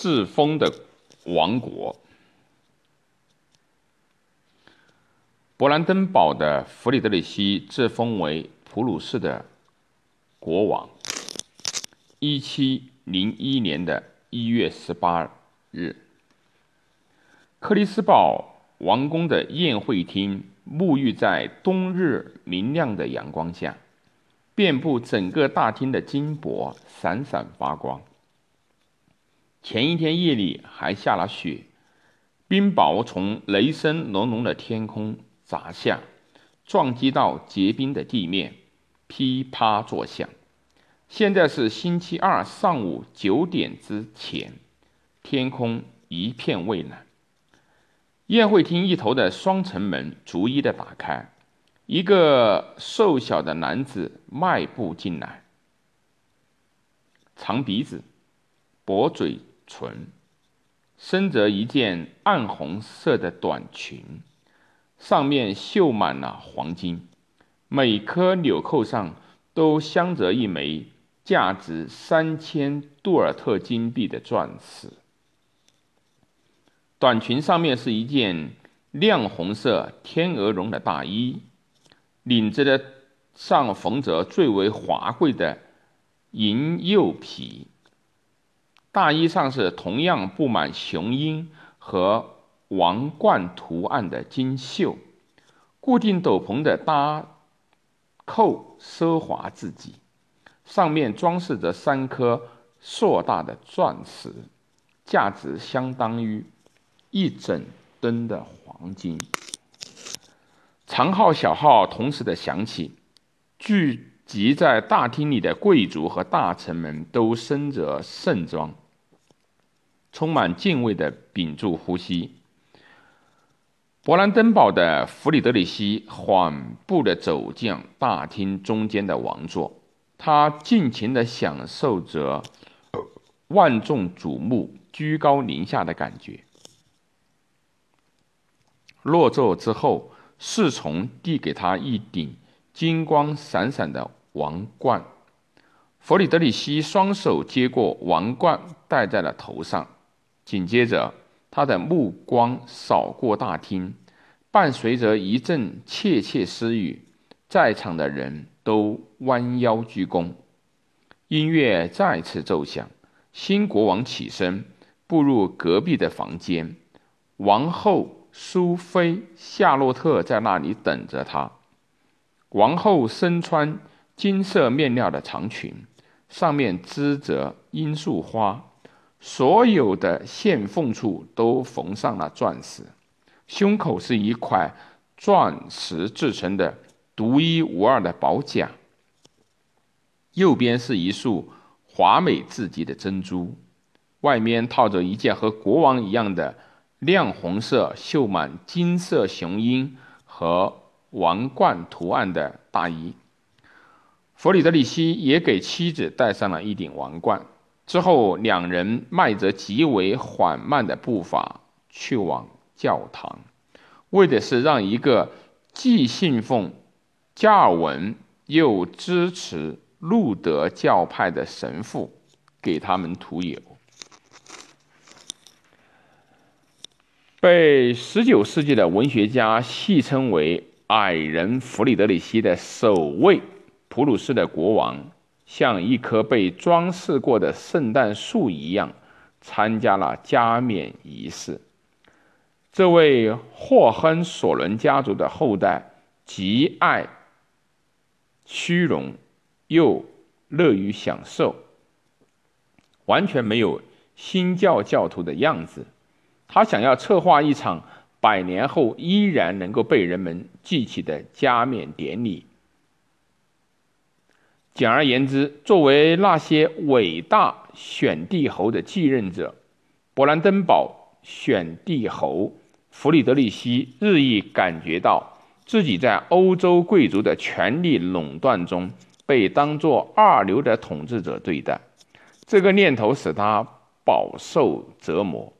自封的王国。勃兰登堡的弗里德里希自封为普鲁士的国王。一七零一年的一月十八日，克里斯堡王宫的宴会厅沐浴在冬日明亮的阳光下，遍布整个大厅的金箔闪闪发光。前一天夜里还下了雪，冰雹从雷声隆隆的天空。砸下，撞击到结冰的地面，噼啪作响。现在是星期二上午九点之前，天空一片蔚蓝。宴会厅一头的双层门逐一的打开，一个瘦小的男子迈步进来，长鼻子，薄嘴唇，身着一件暗红色的短裙。上面绣满了黄金，每颗纽扣上都镶着一枚价值三千杜尔特金币的钻石。短裙上面是一件亮红色天鹅绒的大衣，领子的上缝着最为华贵的银釉皮。大衣上是同样布满雄鹰和。王冠图案的金绣，固定斗篷的搭扣奢华至极，上面装饰着三颗硕大的钻石，价值相当于一整吨的黄金。长号、小号同时的响起，巨集在大厅里的贵族和大臣们都身着盛装，充满敬畏的屏住呼吸。勃兰登堡的弗里德里希缓步地走进大厅中间的王座，他尽情地享受着万众瞩目、居高临下的感觉。落座之后，侍从递给他一顶金光闪闪的王冠，弗里德里希双手接过王冠，戴在了头上，紧接着。他的目光扫过大厅，伴随着一阵窃窃私语，在场的人都弯腰鞠躬。音乐再次奏响，新国王起身，步入隔壁的房间。王后苏菲夏洛特在那里等着他。王后身穿金色面料的长裙，上面织着罂粟花。所有的线缝处都缝上了钻石，胸口是一块钻石制成的独一无二的宝甲。右边是一束华美至极的珍珠，外面套着一件和国王一样的亮红色、绣满金色雄鹰和王冠图案的大衣。弗里德里希也给妻子戴上了一顶王冠。之后，两人迈着极为缓慢的步伐去往教堂，为的是让一个既信奉加尔文又支持路德教派的神父给他们涂油。被19世纪的文学家戏称为“矮人弗里德里希”的首位普鲁士的国王。像一棵被装饰过的圣诞树一样，参加了加冕仪式。这位霍亨索伦家族的后代极爱虚荣，又乐于享受，完全没有新教教徒的样子。他想要策划一场百年后依然能够被人们记起的加冕典礼。简而言之，作为那些伟大选帝侯的继任者，勃兰登堡选帝侯弗里德里希日益感觉到自己在欧洲贵族的权力垄断中被当作二流的统治者对待。这个念头使他饱受折磨，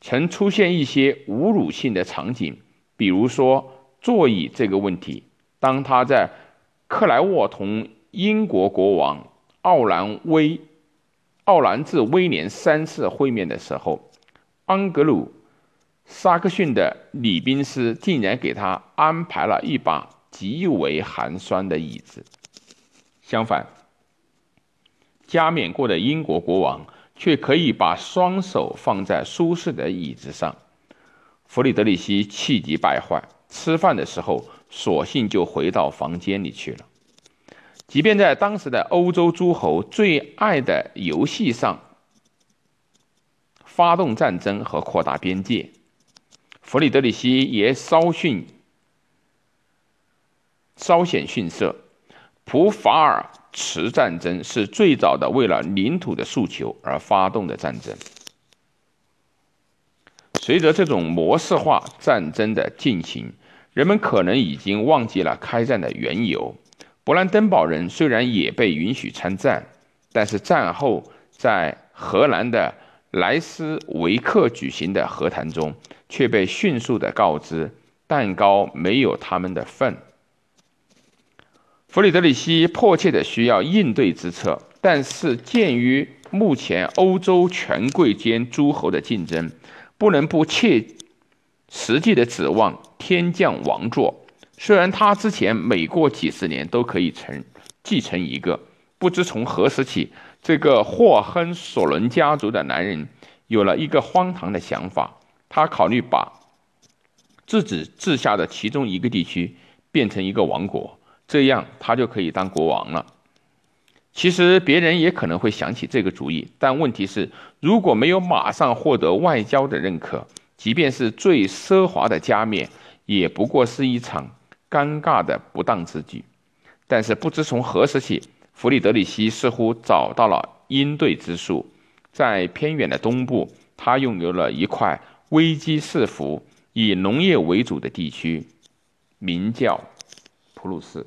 曾出现一些侮辱性的场景，比如说座椅这个问题。当他在克莱沃同英国国王奥兰威奥兰治威廉三次会面的时候，安格鲁萨克逊的礼宾司竟然给他安排了一把极为寒酸的椅子。相反，加冕过的英国国王却可以把双手放在舒适的椅子上。弗里德里希气急败坏，吃饭的时候索性就回到房间里去了。即便在当时的欧洲诸侯最爱的游戏上发动战争和扩大边界，弗里德里希也稍逊稍显逊色。普法尔茨战争是最早的为了领土的诉求而发动的战争。随着这种模式化战争的进行，人们可能已经忘记了开战的缘由。勃兰登堡人虽然也被允许参战，但是战后在荷兰的莱斯维克举行的和谈中，却被迅速的告知蛋糕没有他们的份。弗里德里希迫切的需要应对之策，但是鉴于目前欧洲权贵间诸侯的竞争，不能不切实际的指望天降王座。虽然他之前每过几十年都可以承继承一个，不知从何时起，这个霍亨索伦家族的男人有了一个荒唐的想法，他考虑把自己治下的其中一个地区变成一个王国，这样他就可以当国王了。其实别人也可能会想起这个主意，但问题是，如果没有马上获得外交的认可，即便是最奢华的加冕，也不过是一场。尴尬的不当之举，但是不知从何时起，弗里德里希似乎找到了应对之术。在偏远的东部，他拥有了一块危机四伏、以农业为主的地区，名叫普鲁士。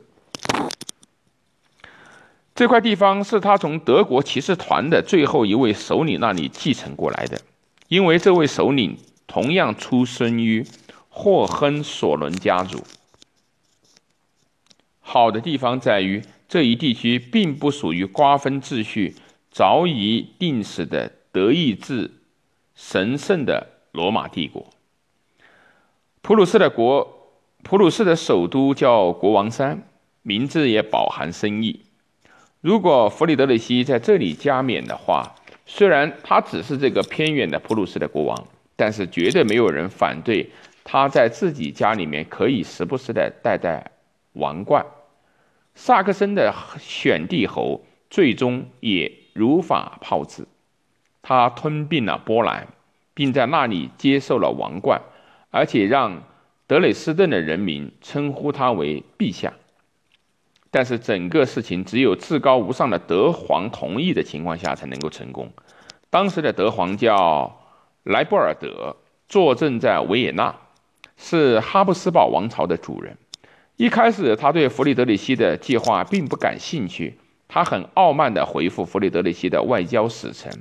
这块地方是他从德国骑士团的最后一位首领那里继承过来的，因为这位首领同样出生于霍亨索伦家族。好的地方在于，这一地区并不属于瓜分秩序早已定死的德意志神圣的罗马帝国。普鲁士的国，普鲁士的首都叫国王山，名字也饱含深意。如果弗里德里希在这里加冕的话，虽然他只是这个偏远的普鲁士的国王，但是绝对没有人反对他在自己家里面可以时不时的戴戴王冠。萨克森的选帝侯最终也如法炮制，他吞并了波兰，并在那里接受了王冠，而且让德累斯顿的人民称呼他为陛下。但是整个事情只有至高无上的德皇同意的情况下才能够成功。当时的德皇叫莱布尔德，坐镇在维也纳，是哈布斯堡王朝的主人。一开始，他对弗里德里希的计划并不感兴趣。他很傲慢地回复弗里德里希的外交使臣：“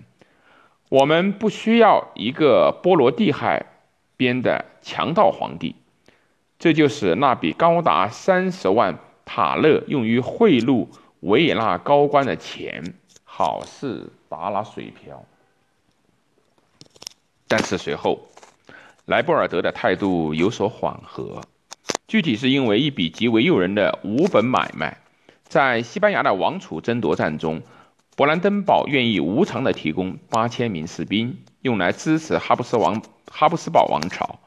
我们不需要一个波罗的海边的强盗皇帝。”这就是那笔高达三十万塔勒用于贿赂维也纳高官的钱，好事打了水漂。但是随后，莱布尔德的态度有所缓和。具体是因为一笔极为诱人的无本买卖，在西班牙的王储争夺战中，勃兰登堡愿意无偿的提供八千名士兵，用来支持哈布斯王哈布斯堡王朝。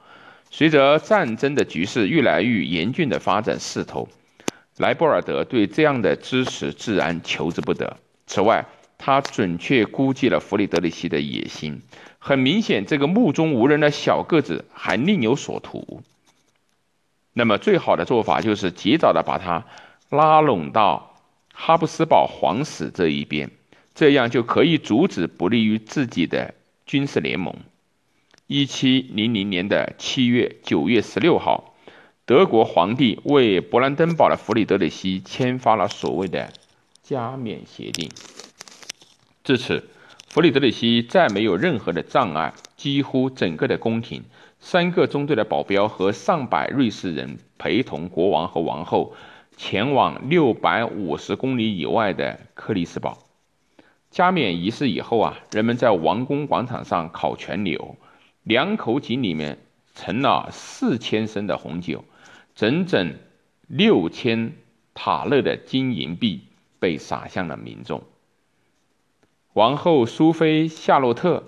随着战争的局势越来越严峻的发展势头，莱布尔德对这样的支持自然求之不得。此外，他准确估计了弗里德里希的野心，很明显，这个目中无人的小个子还另有所图。那么，最好的做法就是及早的把他拉拢到哈布斯堡皇室这一边，这样就可以阻止不利于自己的军事联盟。一七零零年的七月九月十六号，德国皇帝为勃兰登堡的弗里德里希签发了所谓的加冕协定。至此，弗里德里希再没有任何的障碍，几乎整个的宫廷。三个中队的保镖和上百瑞士人陪同国王和王后前往六百五十公里以外的克里斯堡。加冕仪式以后啊，人们在王宫广场上烤全牛，两口井里面盛了四千升的红酒，整整六千塔勒的金银币被撒向了民众。王后苏菲·夏洛特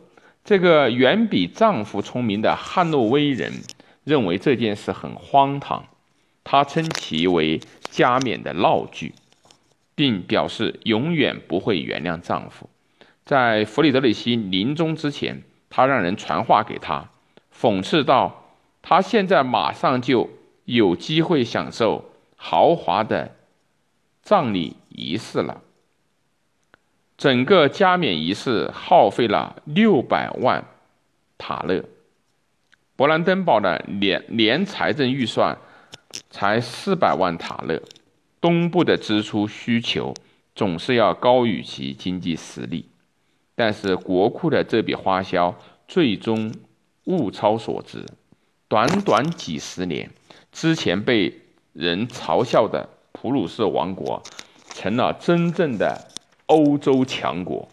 这个远比丈夫聪明的汉诺威人认为这件事很荒唐，他称其为加冕的闹剧。并表示永远不会原谅丈夫。在弗里德里希临终之前，她让人传话给他，讽刺道：“他现在马上就有机会享受豪华的葬礼仪式了。”整个加冕仪式耗费了六百万塔勒，勃兰登堡的年年财政预算才四百万塔勒。东部的支出需求总是要高于其经济实力，但是国库的这笔花销最终物超所值。短短几十年，之前被人嘲笑的普鲁士王国成了真正的欧洲强国。